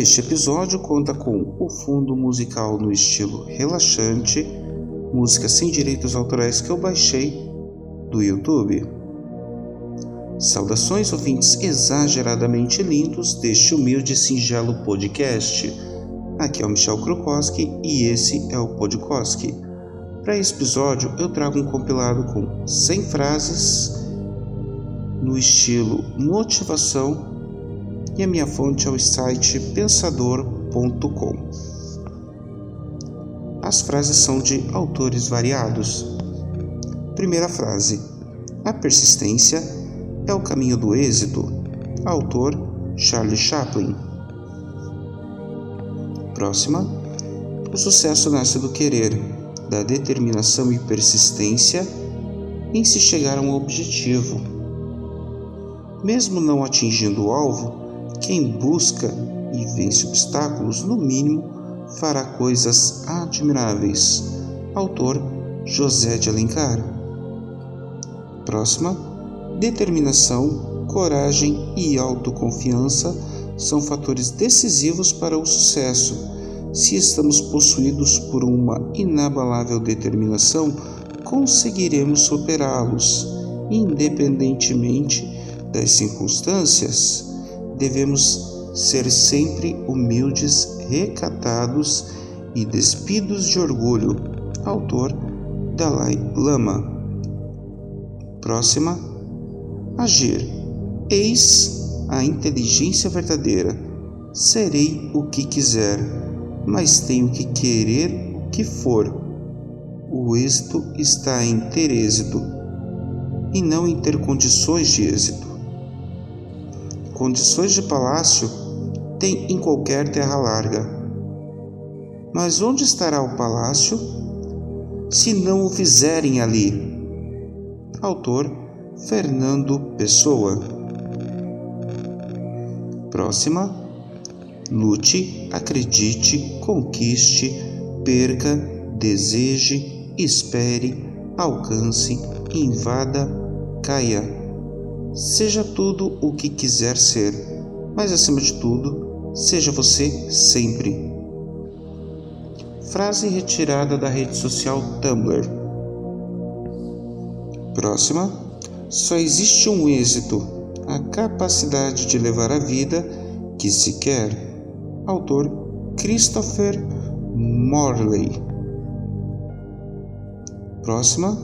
Este episódio conta com o fundo musical no estilo relaxante, música sem direitos autorais que eu baixei do YouTube. Saudações ouvintes exageradamente lindos deste humilde e singelo podcast. Aqui é o Michel Krokowski e esse é o Podkoski. Para esse episódio eu trago um compilado com 100 frases no estilo motivação e a minha fonte é o site pensador.com. As frases são de autores variados. Primeira frase: A persistência é o caminho do êxito. Autor Charlie Chaplin. Próxima: O sucesso nasce do querer, da determinação e persistência em se chegar a um objetivo. Mesmo não atingindo o alvo, quem busca e vence obstáculos, no mínimo, fará coisas admiráveis. Autor José de Alencar. Próxima: determinação, coragem e autoconfiança são fatores decisivos para o sucesso. Se estamos possuídos por uma inabalável determinação, conseguiremos superá-los, independentemente das circunstâncias. Devemos ser sempre humildes, recatados e despidos de orgulho. Autor Dalai Lama. Próxima: Agir. Eis a inteligência verdadeira. Serei o que quiser, mas tenho que querer o que for. O êxito está em ter êxito e não em ter condições de êxito. Condições de palácio tem em qualquer terra larga. Mas onde estará o palácio se não o fizerem ali? Autor Fernando Pessoa. Próxima. Lute, acredite, conquiste, perca, deseje, espere, alcance, invada, caia Seja tudo o que quiser ser, mas acima de tudo, seja você sempre. Frase retirada da rede social Tumblr. Próxima. Só existe um êxito, a capacidade de levar a vida que se quer. Autor Christopher Morley. Próxima.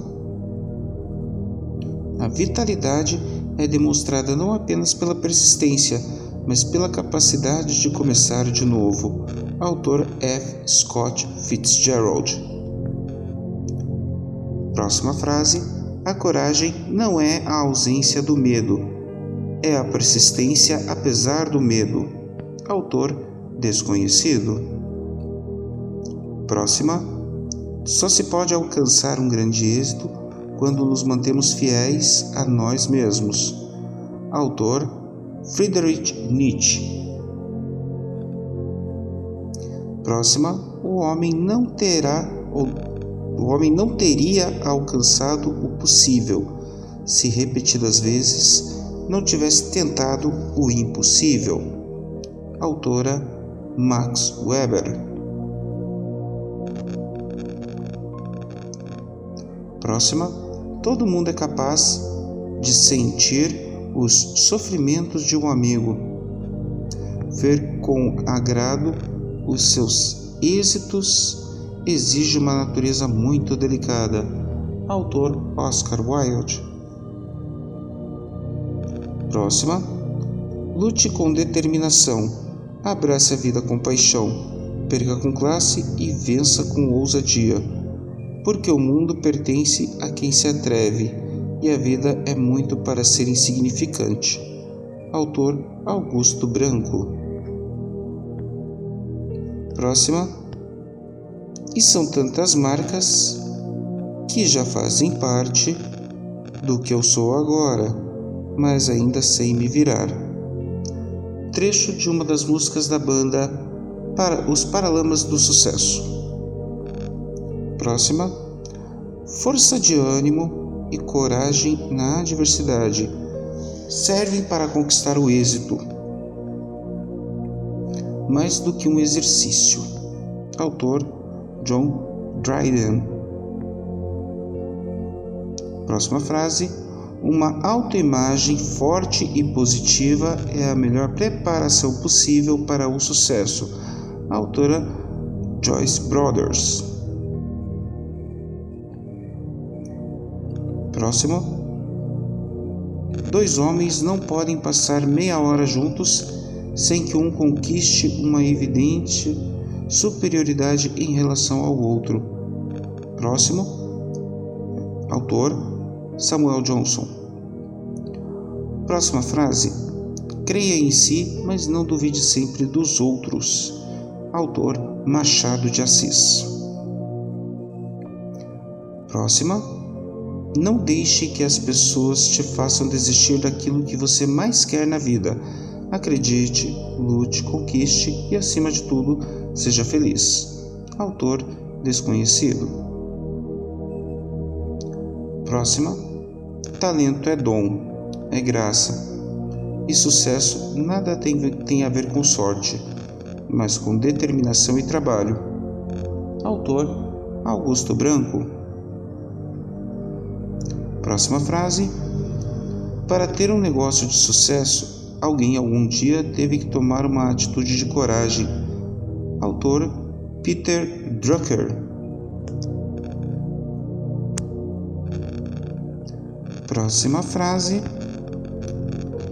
A vitalidade é demonstrada não apenas pela persistência, mas pela capacidade de começar de novo. Autor F. Scott Fitzgerald. Próxima frase: A coragem não é a ausência do medo, é a persistência apesar do medo. Autor desconhecido. Próxima: Só se pode alcançar um grande êxito quando nos mantemos fiéis a nós mesmos. Autor Friedrich Nietzsche. Próxima, o homem não terá o homem não teria alcançado o possível se repetidas vezes não tivesse tentado o impossível. Autora Max Weber. Próxima, todo mundo é capaz de sentir os sofrimentos de um amigo, ver com agrado os seus êxitos exige uma natureza muito delicada. Autor Oscar Wilde. Próxima. Lute com determinação. Abrace a vida com paixão. Perca com classe e vença com ousadia porque o mundo pertence a quem se atreve e a vida é muito para ser insignificante. Autor Augusto Branco. Próxima. E são tantas marcas que já fazem parte do que eu sou agora, mas ainda sei me virar. Trecho de uma das músicas da banda para Os Paralamas do Sucesso. Próxima: força de ânimo e coragem na adversidade servem para conquistar o êxito. mais do que um exercício. Autor John Dryden. Próxima frase. Uma autoimagem forte e positiva é a melhor preparação possível para o sucesso. autora Joyce Brothers. Próximo. Dois homens não podem passar meia hora juntos sem que um conquiste uma evidente superioridade em relação ao outro. Próximo. Autor Samuel Johnson. Próxima frase. Creia em si, mas não duvide sempre dos outros. Autor Machado de Assis. Próxima. Não deixe que as pessoas te façam desistir daquilo que você mais quer na vida. Acredite, lute, conquiste e, acima de tudo, seja feliz. Autor desconhecido. Próxima. Talento é dom, é graça. E sucesso nada tem, tem a ver com sorte mas com determinação e trabalho. Autor Augusto Branco. Próxima frase. Para ter um negócio de sucesso, alguém algum dia teve que tomar uma atitude de coragem. Autor Peter Drucker. Próxima frase.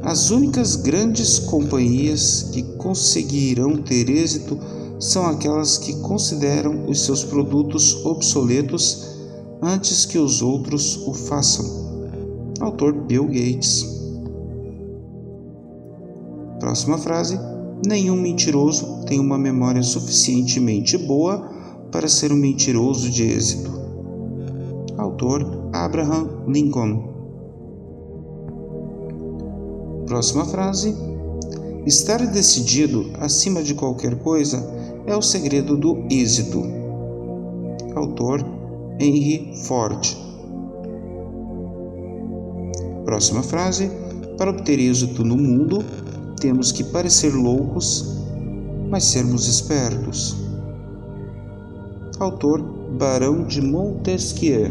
As únicas grandes companhias que conseguirão ter êxito são aquelas que consideram os seus produtos obsoletos antes que os outros o façam. Autor Bill Gates. Próxima frase: Nenhum mentiroso tem uma memória suficientemente boa para ser um mentiroso de êxito. Autor Abraham Lincoln. Próxima frase. Estar decidido acima de qualquer coisa é o segredo do êxito. Autor Henry Ford. Próxima frase. Para obter êxito no mundo, temos que parecer loucos, mas sermos espertos. Autor Barão de Montesquieu.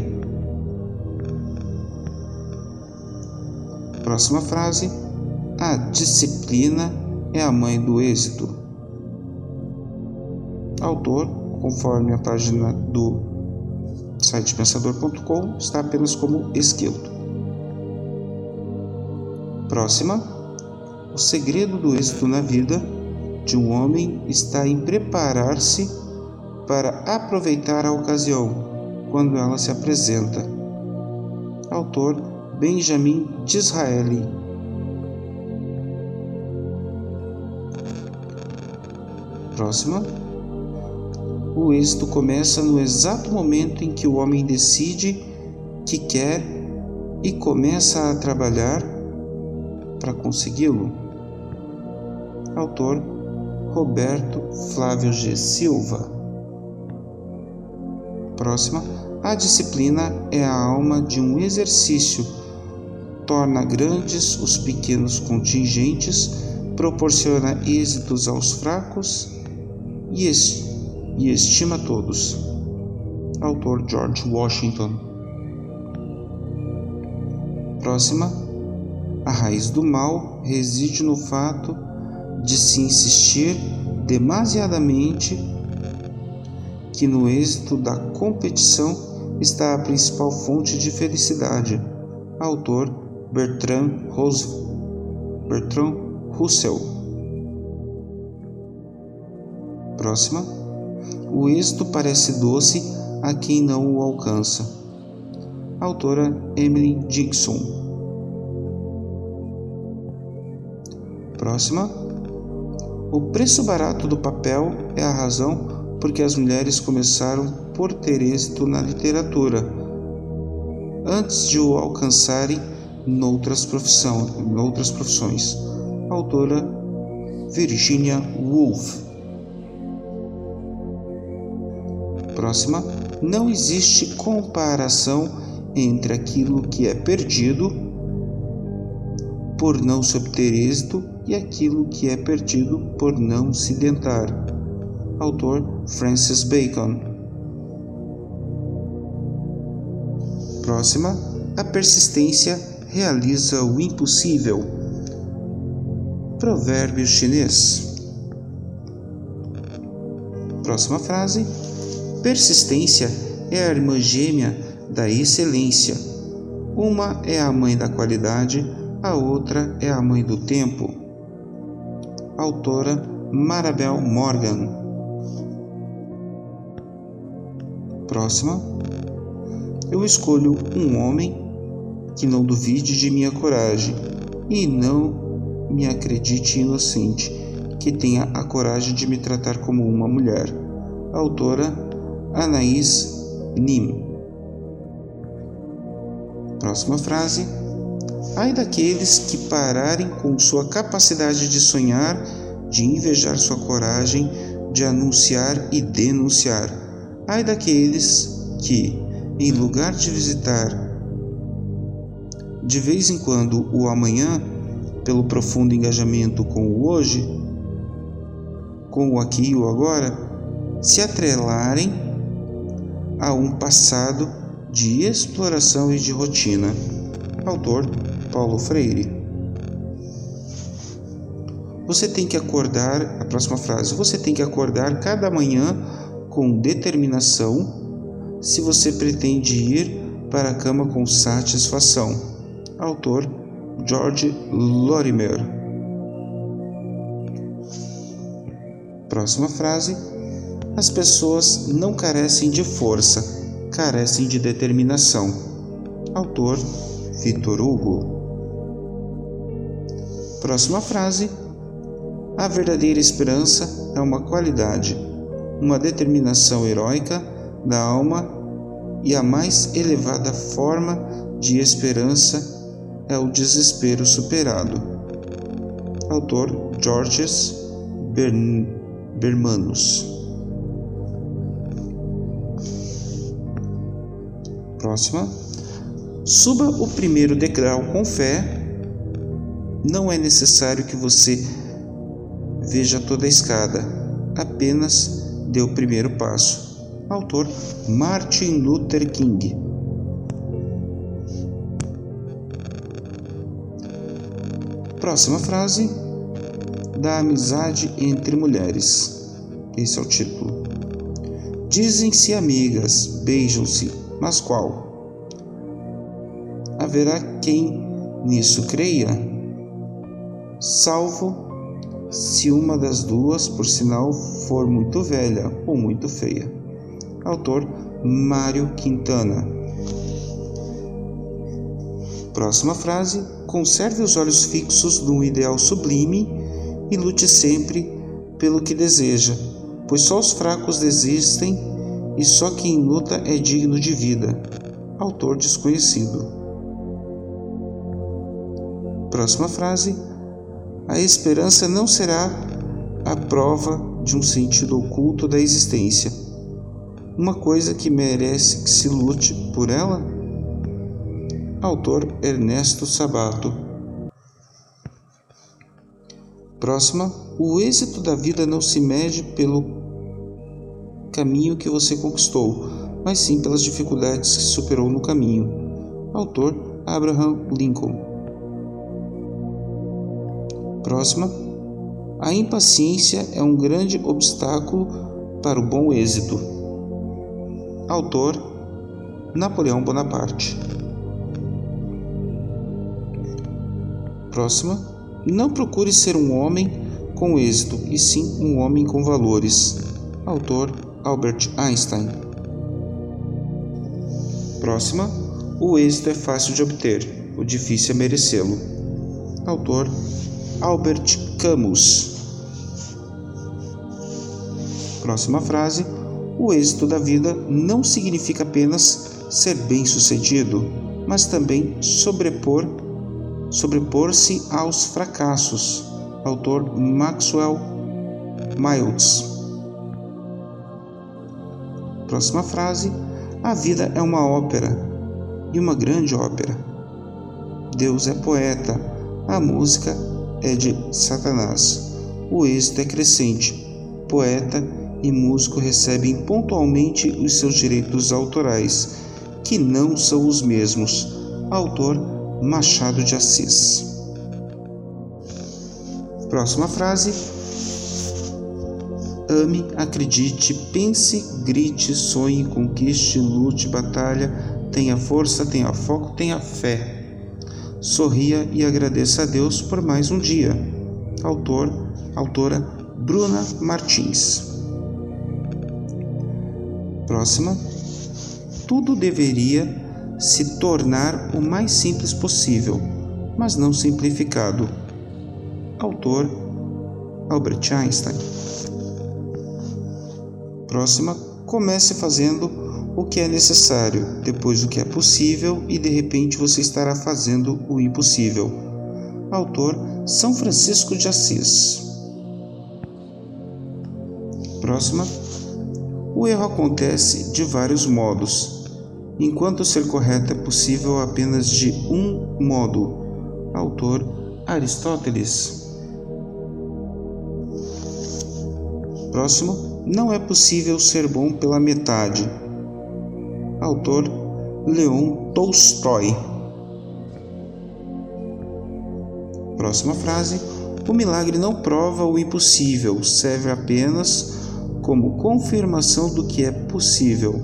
Próxima frase a disciplina é a mãe do êxito. Autor, conforme a página do site pensador.com, está apenas como esqueleto. Próxima. O segredo do êxito na vida de um homem está em preparar-se para aproveitar a ocasião quando ela se apresenta. Autor Benjamin Disraeli. Próxima. O êxito começa no exato momento em que o homem decide que quer e começa a trabalhar para consegui-lo. Autor Roberto Flávio G. Silva. Próxima. A disciplina é a alma de um exercício. Torna grandes os pequenos contingentes, proporciona êxitos aos fracos e, es e estima todos. Autor George Washington. Próxima. A raiz do mal reside no fato de se insistir demasiadamente que no êxito da competição está a principal fonte de felicidade. Autor Bertrand, Bertrand Russell. Próxima. O êxito parece doce a quem não o alcança. Autora Emily Dixon. Próxima. O preço barato do papel é a razão por que as mulheres começaram por ter êxito na literatura, antes de o alcançarem noutras, profissão, noutras profissões. Autora Virginia Woolf. Próxima. Não existe comparação entre aquilo que é perdido por não se obter êxito e aquilo que é perdido por não se tentar. Autor Francis Bacon. Próxima, a persistência realiza o impossível. Provérbio chinês. Próxima frase: persistência é a irmã gêmea da excelência. Uma é a mãe da qualidade, a outra é a mãe do tempo. Autora Marabel Morgan. Próxima. Eu escolho um homem que não duvide de minha coragem e não me acredite inocente, que tenha a coragem de me tratar como uma mulher. Autora Anaís Nim. Próxima frase. Ai daqueles que pararem com sua capacidade de sonhar, de invejar sua coragem, de anunciar e denunciar. Ai daqueles que, em lugar de visitar de vez em quando o amanhã, pelo profundo engajamento com o hoje, com o aqui e o agora, se atrelarem a um passado de exploração e de rotina. Autor Paulo Freire. Você tem que acordar, a próxima frase, você tem que acordar cada manhã com determinação se você pretende ir para a cama com satisfação. Autor George Lorimer. Próxima frase: As pessoas não carecem de força, carecem de determinação. Autor Victor Hugo. Próxima frase: A verdadeira esperança é uma qualidade, uma determinação heróica da alma e a mais elevada forma de esperança é o desespero superado. Autor Georges Bermanus. Próxima. Suba o primeiro degrau com fé não é necessário que você veja toda a escada, apenas dê o primeiro passo. Autor Martin Luther King. Próxima frase: Da amizade entre mulheres. Esse é o título. Dizem-se amigas, beijam-se, mas qual? Haverá quem nisso creia? salvo se uma das duas, por sinal, for muito velha ou muito feia. Autor Mário Quintana. Próxima frase: conserve os olhos fixos num ideal sublime e lute sempre pelo que deseja, pois só os fracos desistem e só quem luta é digno de vida. Autor desconhecido. Próxima frase: a esperança não será a prova de um sentido oculto da existência, uma coisa que merece que se lute por ela? Autor Ernesto Sabato. Próxima, o êxito da vida não se mede pelo caminho que você conquistou, mas sim pelas dificuldades que superou no caminho. Autor Abraham Lincoln. Próxima. A impaciência é um grande obstáculo para o bom êxito. Autor Napoleão Bonaparte. Próxima. Não procure ser um homem com êxito, e sim um homem com valores. Autor Albert Einstein. Próxima. O êxito é fácil de obter, o difícil é merecê-lo. Autor Albert Camus. Próxima frase: O êxito da vida não significa apenas ser bem-sucedido, mas também sobrepor sobrepor-se aos fracassos. Autor Maxwell Miles. Próxima frase: A vida é uma ópera e uma grande ópera. Deus é poeta, a música é de Satanás. O êxito é crescente. Poeta e músico recebem pontualmente os seus direitos autorais, que não são os mesmos. Autor Machado de Assis. Próxima frase. Ame, acredite, pense, grite, sonhe, conquiste, lute, batalha, tenha força, tenha foco, tenha fé. Sorria e agradeça a Deus por mais um dia. Autor, autora Bruna Martins. Próxima. Tudo deveria se tornar o mais simples possível, mas não simplificado. Autor Albert Einstein. Próxima. Comece fazendo o que é necessário, depois o que é possível e de repente você estará fazendo o impossível. Autor São Francisco de Assis. Próxima. O erro acontece de vários modos, enquanto ser correto é possível apenas de um modo. Autor Aristóteles. Próximo, não é possível ser bom pela metade. Autor Leon Tolstói. Próxima frase: O milagre não prova o impossível, serve apenas como confirmação do que é possível.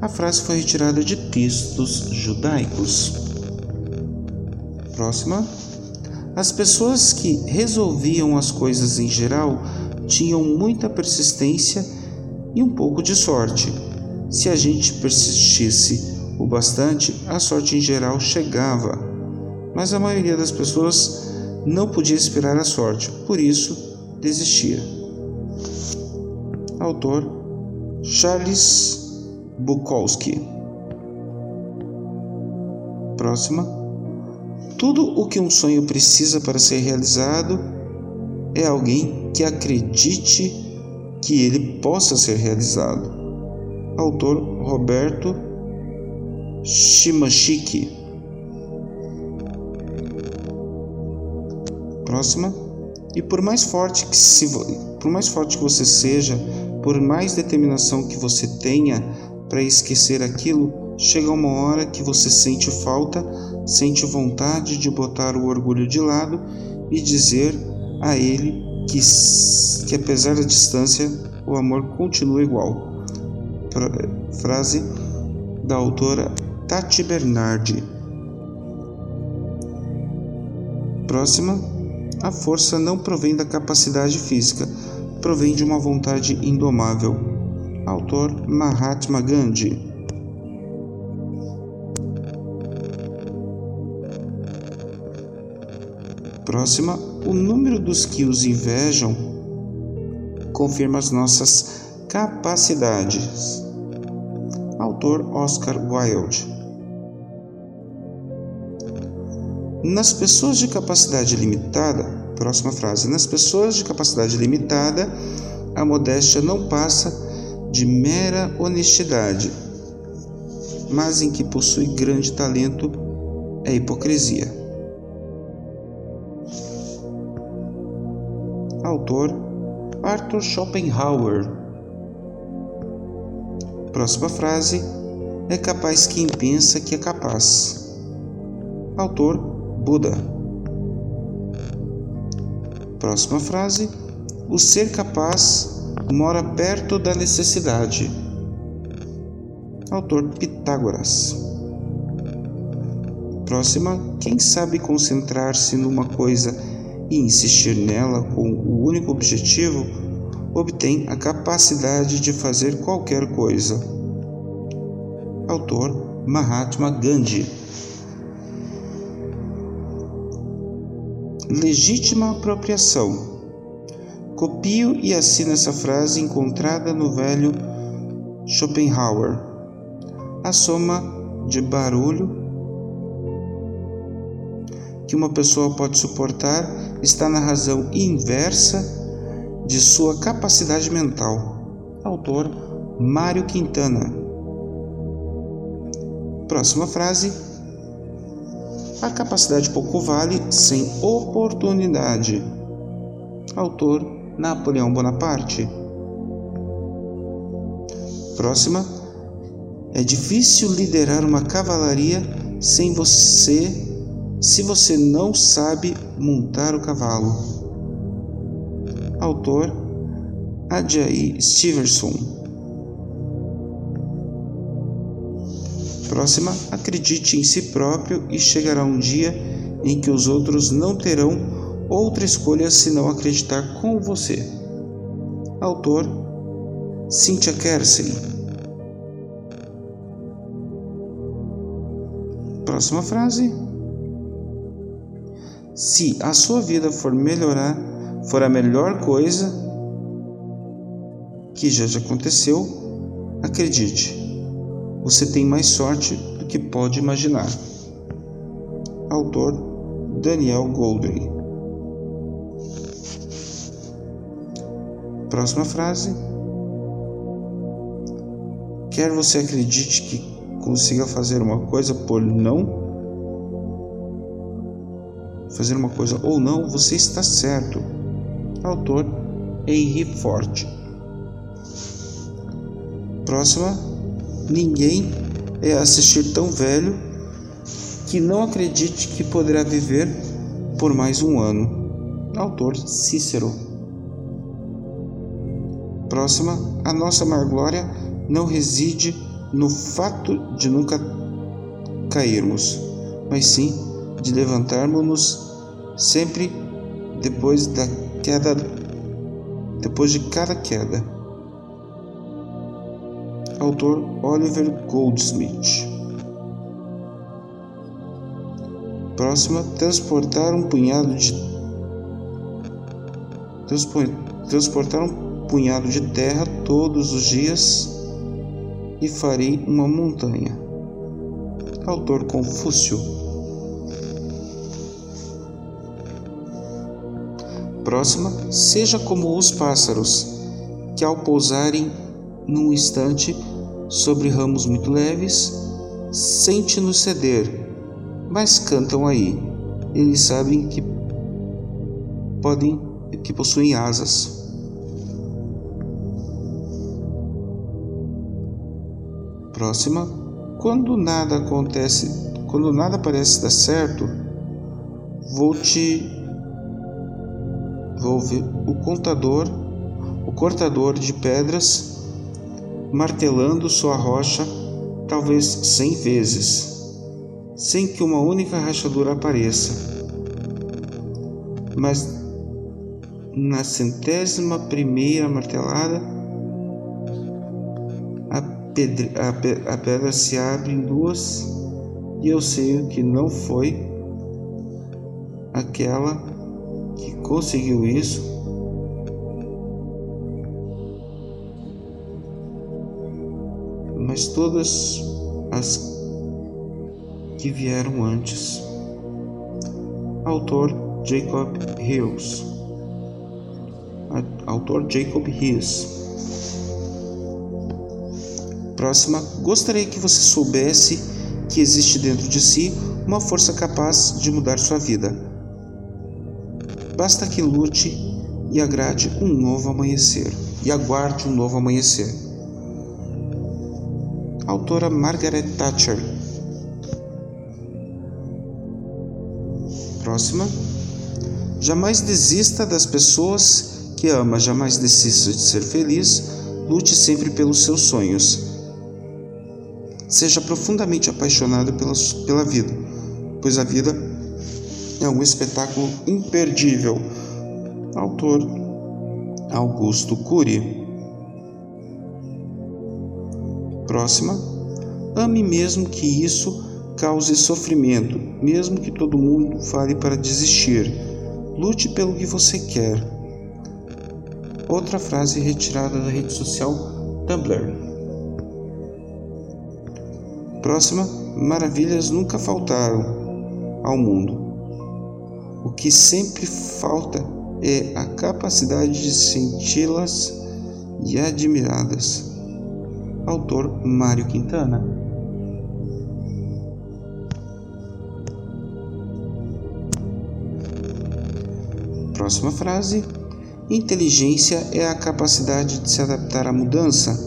A frase foi retirada de textos judaicos. Próxima. As pessoas que resolviam as coisas em geral tinham muita persistência e um pouco de sorte. Se a gente persistisse o bastante, a sorte em geral chegava. Mas a maioria das pessoas não podia esperar a sorte, por isso desistia. Autor Charles Bukowski. Próxima. Tudo o que um sonho precisa para ser realizado é alguém que acredite que ele possa ser realizado. Autor Roberto Shimashiki. Próxima. E por mais forte que se, por mais forte que você seja, por mais determinação que você tenha para esquecer aquilo, chega uma hora que você sente falta, sente vontade de botar o orgulho de lado e dizer a ele que, que apesar da distância, o amor continua igual. Frase da autora Tati Bernardi. Próxima. A força não provém da capacidade física, provém de uma vontade indomável. Autor Mahatma Gandhi. Próxima, o número dos que os invejam confirma as nossas capacidades. Autor Oscar Wilde. Nas pessoas de capacidade limitada, próxima frase, nas pessoas de capacidade limitada, a modéstia não passa de mera honestidade, mas em que possui grande talento é hipocrisia. Autor Arthur Schopenhauer. Próxima frase: É capaz quem pensa que é capaz. Autor Buda. Próxima frase: O ser capaz mora perto da necessidade. Autor Pitágoras. Próxima: Quem sabe concentrar-se numa coisa e insistir nela com o único objetivo, obtém a capacidade de fazer qualquer coisa. Autor Mahatma Gandhi. legítima apropriação. Copio e assino essa frase encontrada no velho Schopenhauer. A soma de barulho que uma pessoa pode suportar está na razão inversa de sua capacidade mental. Autor Mário Quintana. Próxima frase. A capacidade pouco vale sem oportunidade. Autor Napoleão Bonaparte. Próxima. É difícil liderar uma cavalaria sem você se você não sabe montar o cavalo. Autor Ajayi Stevenson. Próxima, acredite em si próprio e chegará um dia em que os outros não terão outra escolha senão acreditar com você. Autor Cynthia Kersey. Próxima frase. Se a sua vida for melhorar, for a melhor coisa que já te aconteceu, acredite, você tem mais sorte do que pode imaginar. Autor Daniel Goldry. Próxima frase. Quer você acredite que consiga fazer uma coisa por não fazer uma coisa ou não, você está certo. Autor Henry Ford. Próxima. Ninguém é assistir tão velho que não acredite que poderá viver por mais um ano. Autor Cícero. Próxima. A nossa maior glória não reside no fato de nunca cairmos, mas sim de levantarmos-nos sempre depois da queda, depois de cada queda. Autor Oliver Goldsmith. Próxima, transportar um punhado de transportar um punhado de terra todos os dias e farei uma montanha. Autor Confúcio. Próxima, seja como os pássaros, que ao pousarem num instante sobre ramos muito leves, sente-nos ceder, mas cantam aí. Eles sabem que podem, que possuem asas. Próxima, quando nada acontece, quando nada parece dar certo, vou te houve o contador, o cortador de pedras, martelando sua rocha talvez cem vezes, sem que uma única rachadura apareça. Mas na centésima primeira martelada, a, pedra, a, a pedra se abre em duas e eu sei que não foi aquela que conseguiu isso mas todas as que vieram antes. Autor Jacob Hills. Autor Jacob Hills. Próxima, gostaria que você soubesse que existe dentro de si uma força capaz de mudar sua vida Basta que lute e agrade um novo amanhecer, e aguarde um novo amanhecer. Autora Margaret Thatcher. Próxima. Jamais desista das pessoas que ama, jamais desista de ser feliz, lute sempre pelos seus sonhos. Seja profundamente apaixonado pela, pela vida, pois a vida é um espetáculo imperdível. Autor Augusto Cury. Próxima. Ame mesmo que isso cause sofrimento, mesmo que todo mundo fale para desistir. Lute pelo que você quer. Outra frase retirada da rede social Tumblr. Próxima. Maravilhas nunca faltaram ao mundo. O que sempre falta é a capacidade de senti-las e admirá-las. Autor Mário Quintana. Próxima frase: Inteligência é a capacidade de se adaptar à mudança.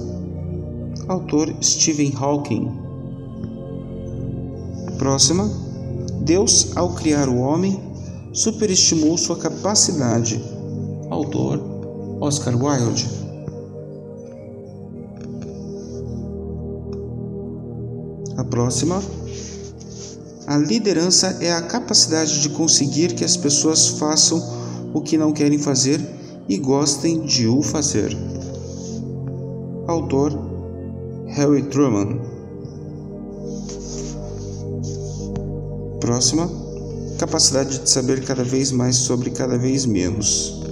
Autor Stephen Hawking. Próxima: Deus, ao criar o homem, superestimou sua capacidade. Autor Oscar Wilde. A próxima. A liderança é a capacidade de conseguir que as pessoas façam o que não querem fazer e gostem de o fazer. Autor Harry Truman. Próxima: capacidade de saber cada vez mais sobre cada vez menos.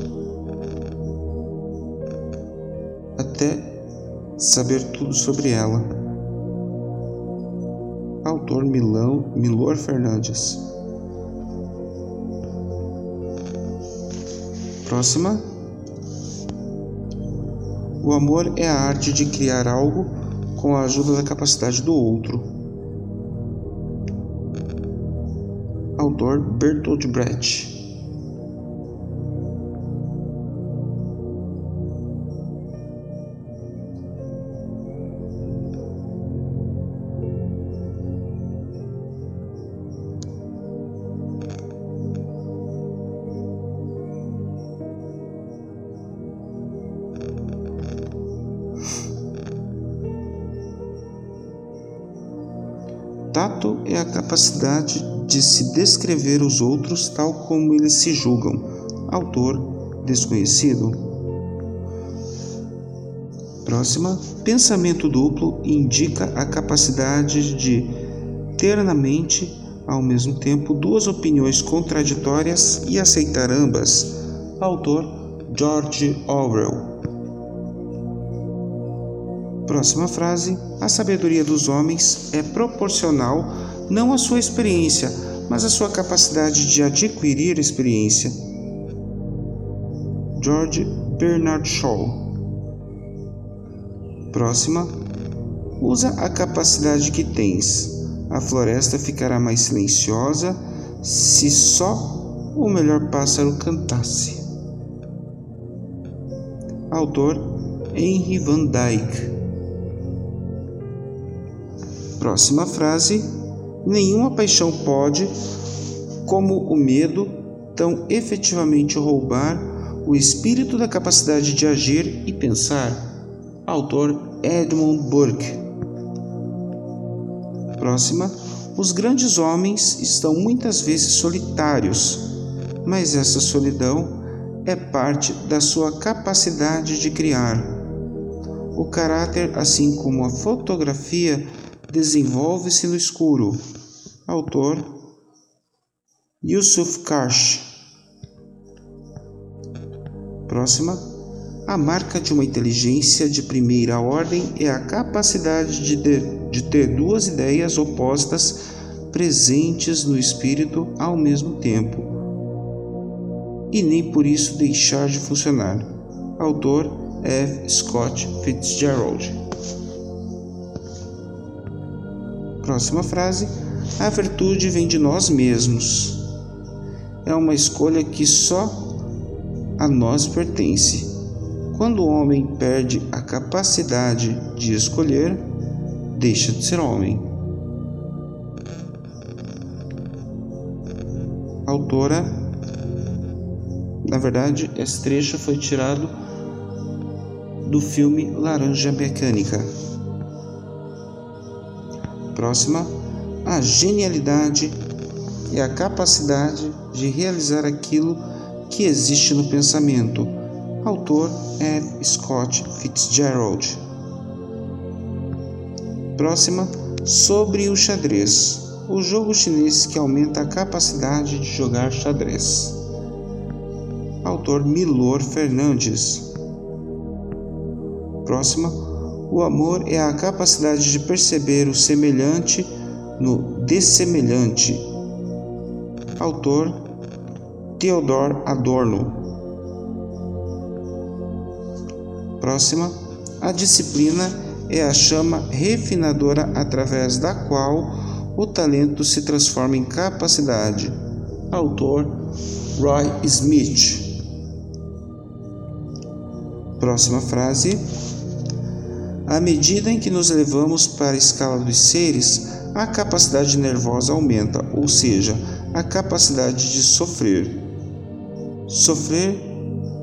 Até saber tudo sobre ela. Autor Milão, Milor Fernandes. Próxima o amor é a arte de criar algo com a ajuda da capacidade do outro. Autor Bertolt Brecht. Tato é a capacidade de se descrever os outros tal como eles se julgam. Autor desconhecido. Próxima. Pensamento duplo indica a capacidade de ter na mente, ao mesmo tempo, duas opiniões contraditórias e aceitar ambas. Autor George Orwell. Próxima frase: A sabedoria dos homens é proporcional não à sua experiência, mas à sua capacidade de adquirir experiência. George Bernard Shaw. Próxima: Usa a capacidade que tens. A floresta ficará mais silenciosa se só o melhor pássaro cantasse. Autor Henry Van Dyke. Próxima frase: Nenhuma paixão pode, como o medo, tão efetivamente roubar o espírito da capacidade de agir e pensar. Autor Edmund Burke. Próxima: Os grandes homens estão muitas vezes solitários, mas essa solidão é parte da sua capacidade de criar. O caráter, assim como a fotografia, desenvolve-se no escuro. Autor Yusuf Karsh. Próxima. A marca de uma inteligência de primeira ordem é a capacidade de, de, de ter duas ideias opostas presentes no espírito ao mesmo tempo e nem por isso deixar de funcionar. Autor F. Scott Fitzgerald. Próxima frase: A virtude vem de nós mesmos. É uma escolha que só a nós pertence. Quando o homem perde a capacidade de escolher, deixa de ser homem. Autora, na verdade, esse trecho foi tirado do filme Laranja Mecânica. Próxima, a genialidade é a capacidade de realizar aquilo que existe no pensamento. Autor é Scott Fitzgerald. Próxima, sobre o xadrez. O jogo chinês que aumenta a capacidade de jogar xadrez. Autor Milor Fernandes. Próxima, o amor é a capacidade de perceber o semelhante no dessemelhante. Autor Theodor Adorno. Próxima. A disciplina é a chama refinadora através da qual o talento se transforma em capacidade. Autor Roy Smith. Próxima frase. À medida em que nos elevamos para a escala dos seres, a capacidade nervosa aumenta, ou seja, a capacidade de sofrer. Sofrer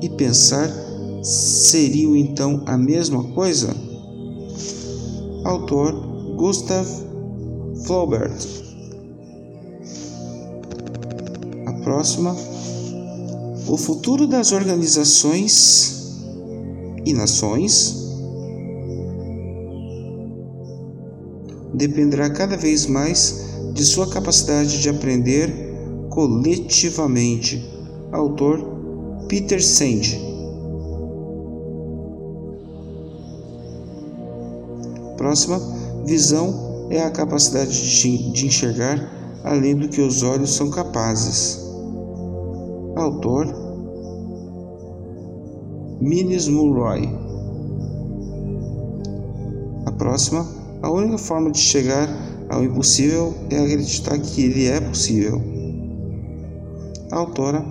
e pensar seriam então a mesma coisa? Autor Gustav Flaubert. A próxima. O futuro das organizações e nações dependerá cada vez mais de sua capacidade de aprender coletivamente. Autor Peter Senge. Próxima, visão é a capacidade de enxergar além do que os olhos são capazes. Autor Miles Mulroy. A próxima, a única forma de chegar ao impossível é acreditar que ele é possível. A autora,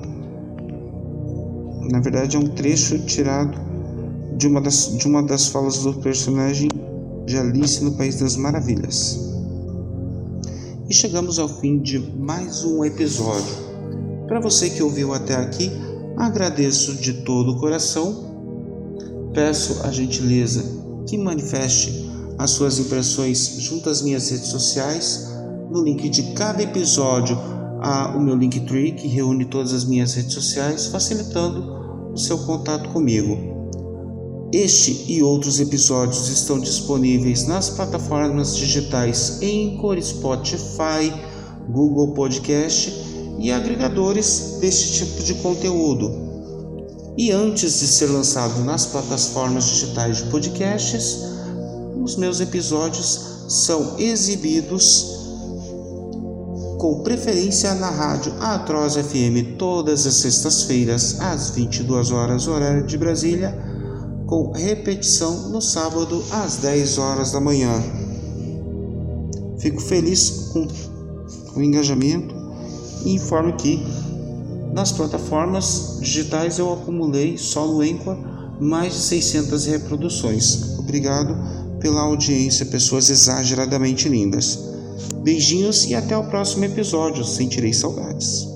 na verdade, é um trecho tirado de uma das, de uma das falas do personagem de Alice no País das Maravilhas. E chegamos ao fim de mais um episódio. Para você que ouviu até aqui, agradeço de todo o coração. Peço a gentileza que manifeste as suas impressões junto às minhas redes sociais. No link de cada episódio há o meu Linktree que reúne todas as minhas redes sociais, facilitando o seu contato comigo. Este e outros episódios estão disponíveis nas plataformas digitais Anchor, Spotify, Google Podcast e agregadores deste tipo de conteúdo. E antes de ser lançado nas plataformas digitais de podcasts, os meus episódios são exibidos com preferência na rádio Atroz FM todas as sextas-feiras às 22 horas horário de Brasília, com repetição no sábado às 10 horas da manhã. Fico feliz com o engajamento e informo que nas plataformas digitais eu acumulei só no Anchor mais de 600 reproduções. Obrigado pela audiência, pessoas exageradamente lindas. Beijinhos e até o próximo episódio. Sentirei saudades.